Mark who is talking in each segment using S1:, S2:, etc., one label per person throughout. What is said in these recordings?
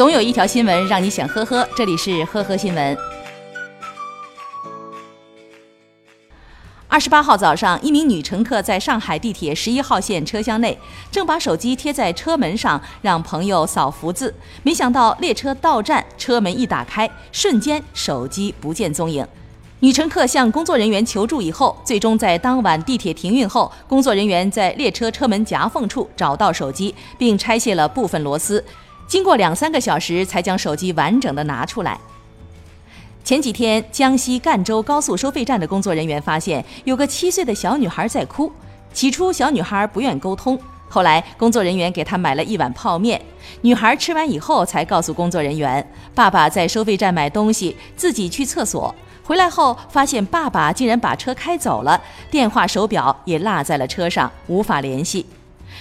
S1: 总有一条新闻让你想呵呵，这里是呵呵新闻。二十八号早上，一名女乘客在上海地铁十一号线车厢内，正把手机贴在车门上，让朋友扫福字。没想到列车到站，车门一打开，瞬间手机不见踪影。女乘客向工作人员求助以后，最终在当晚地铁停运后，工作人员在列车车门夹缝处找到手机，并拆卸了部分螺丝。经过两三个小时，才将手机完整的拿出来。前几天，江西赣州高速收费站的工作人员发现有个七岁的小女孩在哭。起初，小女孩不愿沟通，后来工作人员给她买了一碗泡面。女孩吃完以后，才告诉工作人员：“爸爸在收费站买东西，自己去厕所。回来后发现爸爸竟然把车开走了，电话、手表也落在了车上，无法联系。”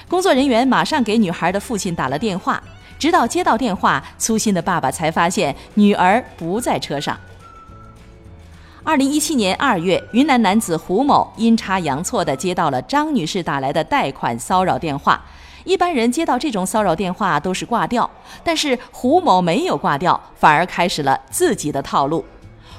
S1: 工作人员马上给女孩的父亲打了电话，直到接到电话，粗心的爸爸才发现女儿不在车上。二零一七年二月，云南男子胡某阴差阳错地接到了张女士打来的贷款骚扰电话。一般人接到这种骚扰电话都是挂掉，但是胡某没有挂掉，反而开始了自己的套路。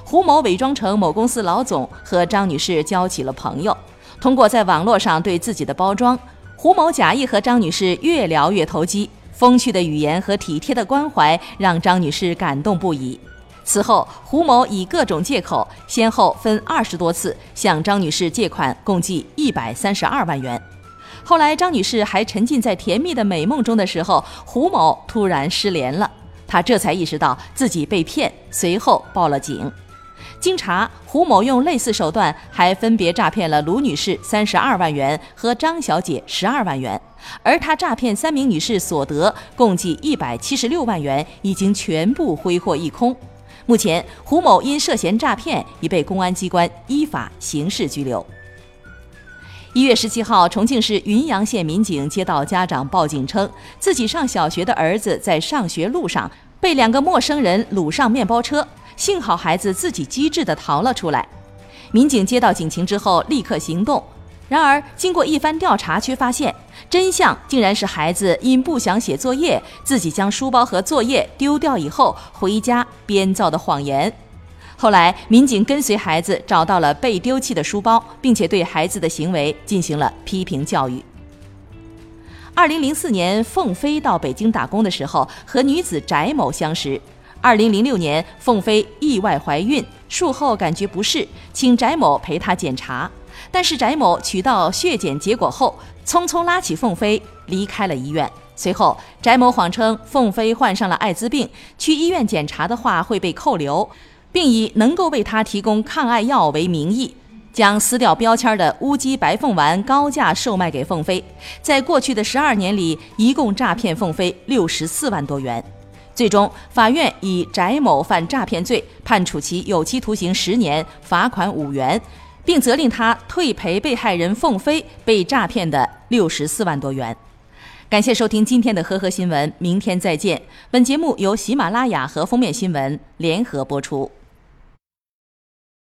S1: 胡某伪装成某公司老总，和张女士交起了朋友。通过在网络上对自己的包装，胡某假意和张女士越聊越投机，风趣的语言和体贴的关怀让张女士感动不已。此后，胡某以各种借口，先后分二十多次向张女士借款，共计一百三十二万元。后来，张女士还沉浸在甜蜜的美梦中的时候，胡某突然失联了，她这才意识到自己被骗，随后报了警。经查，胡某用类似手段还分别诈骗了卢女士三十二万元和张小姐十二万元，而他诈骗三名女士所得共计一百七十六万元，已经全部挥霍一空。目前，胡某因涉嫌诈骗已被公安机关依法刑事拘留。一月十七号，重庆市云阳县民警接到家长报警，称自己上小学的儿子在上学路上被两个陌生人掳上面包车，幸好孩子自己机智地逃了出来。民警接到警情之后，立刻行动。然而，经过一番调查，却发现真相竟然是孩子因不想写作业，自己将书包和作业丢掉以后回家编造的谎言。后来，民警跟随孩子找到了被丢弃的书包，并且对孩子的行为进行了批评教育。二零零四年，凤飞到北京打工的时候，和女子翟某相识。二零零六年，凤飞意外怀孕，术后感觉不适，请翟某陪她检查。但是翟某取到血检结果后，匆匆拉起凤飞离开了医院。随后，翟某谎称凤飞患上了艾滋病，去医院检查的话会被扣留，并以能够为他提供抗艾药为名义，将撕掉标签的乌鸡白凤丸高价售卖给凤飞。在过去的十二年里，一共诈骗凤飞六十四万多元。最终，法院以翟某犯诈骗罪，判处其有期徒刑十年，罚款五元。并责令他退赔被害人凤飞被诈骗的六十四万多元。感谢收听今天的呵呵新闻，明天再见。本节目由喜马拉雅和封面新闻联合播出。